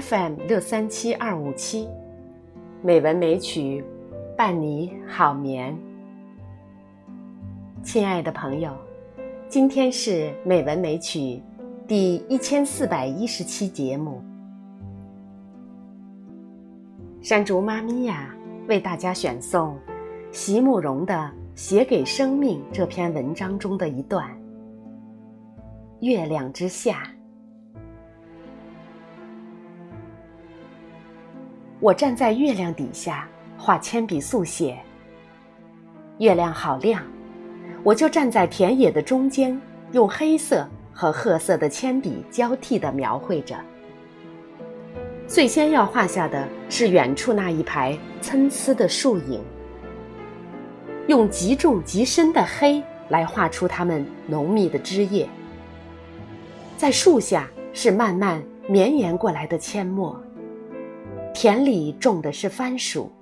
FM 六三七二五七，美文美曲，伴你好眠。亲爱的朋友，今天是美文美曲第一千四百一十期节目。山竹妈咪呀，为大家选送席慕容的《写给生命》这篇文章中的一段：月亮之下。我站在月亮底下画铅笔速写。月亮好亮，我就站在田野的中间，用黑色和褐色的铅笔交替地描绘着。最先要画下的是远处那一排参差的树影，用极重极深的黑来画出它们浓密的枝叶。在树下是慢慢绵延过来的阡陌。田里种的是番薯，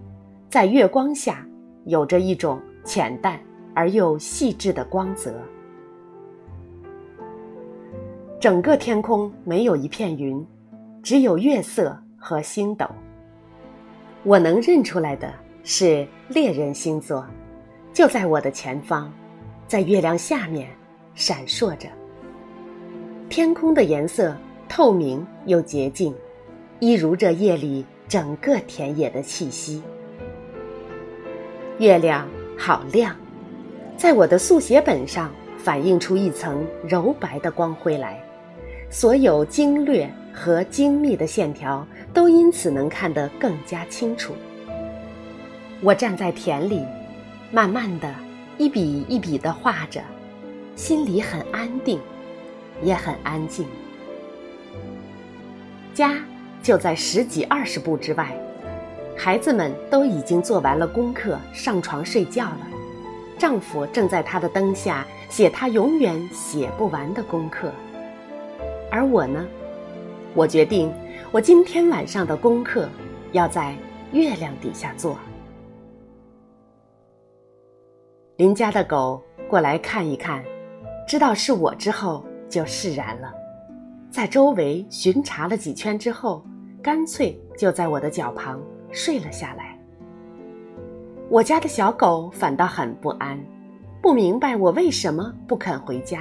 在月光下有着一种浅淡而又细致的光泽。整个天空没有一片云，只有月色和星斗。我能认出来的是猎人星座，就在我的前方，在月亮下面闪烁着。天空的颜色透明又洁净，一如这夜里。整个田野的气息。月亮好亮，在我的速写本上反映出一层柔白的光辉来，所有精略和精密的线条都因此能看得更加清楚。我站在田里，慢慢的一笔一笔的画着，心里很安定，也很安静。家。就在十几二十步之外，孩子们都已经做完了功课，上床睡觉了。丈夫正在他的灯下写他永远写不完的功课，而我呢，我决定，我今天晚上的功课要在月亮底下做。邻家的狗过来看一看，知道是我之后就释然了，在周围巡查了几圈之后。干脆就在我的脚旁睡了下来。我家的小狗反倒很不安，不明白我为什么不肯回家，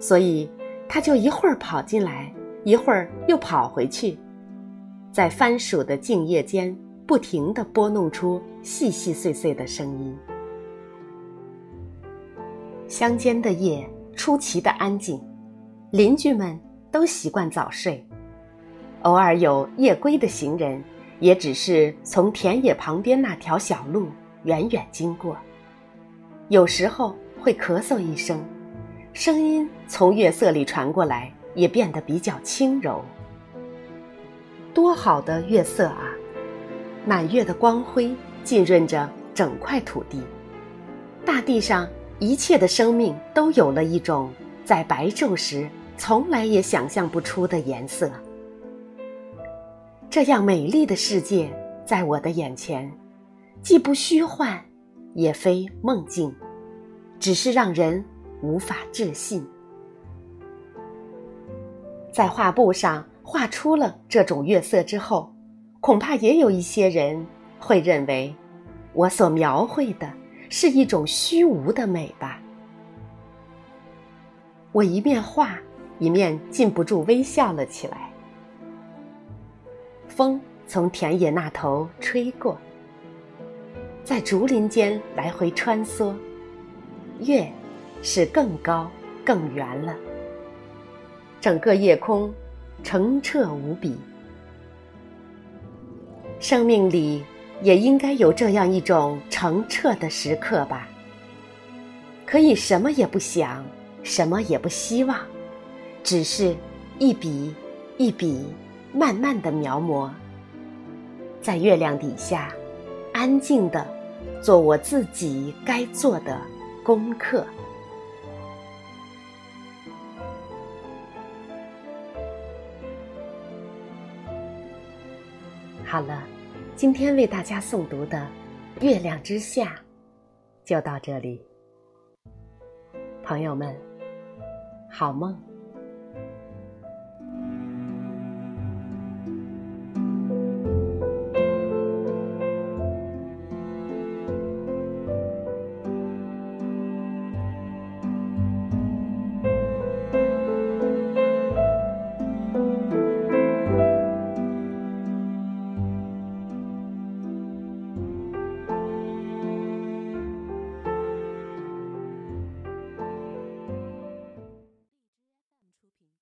所以它就一会儿跑进来，一会儿又跑回去，在番薯的茎叶间不停地拨弄出细细碎碎的声音。乡间的夜出奇的安静，邻居们都习惯早睡。偶尔有夜归的行人，也只是从田野旁边那条小路远远经过。有时候会咳嗽一声，声音从月色里传过来，也变得比较轻柔。多好的月色啊！满月的光辉浸润着整块土地，大地上一切的生命都有了一种在白昼时从来也想象不出的颜色。这样美丽的世界在我的眼前，既不虚幻，也非梦境，只是让人无法置信。在画布上画出了这种月色之后，恐怕也有一些人会认为，我所描绘的是一种虚无的美吧。我一面画，一面禁不住微笑了起来。风从田野那头吹过，在竹林间来回穿梭。月是更高更圆了，整个夜空澄澈无比。生命里也应该有这样一种澄澈的时刻吧？可以什么也不想，什么也不希望，只是一笔一笔。慢慢的描摹，在月亮底下，安静的做我自己该做的功课。好了，今天为大家诵读的《月亮之下》就到这里，朋友们，好梦。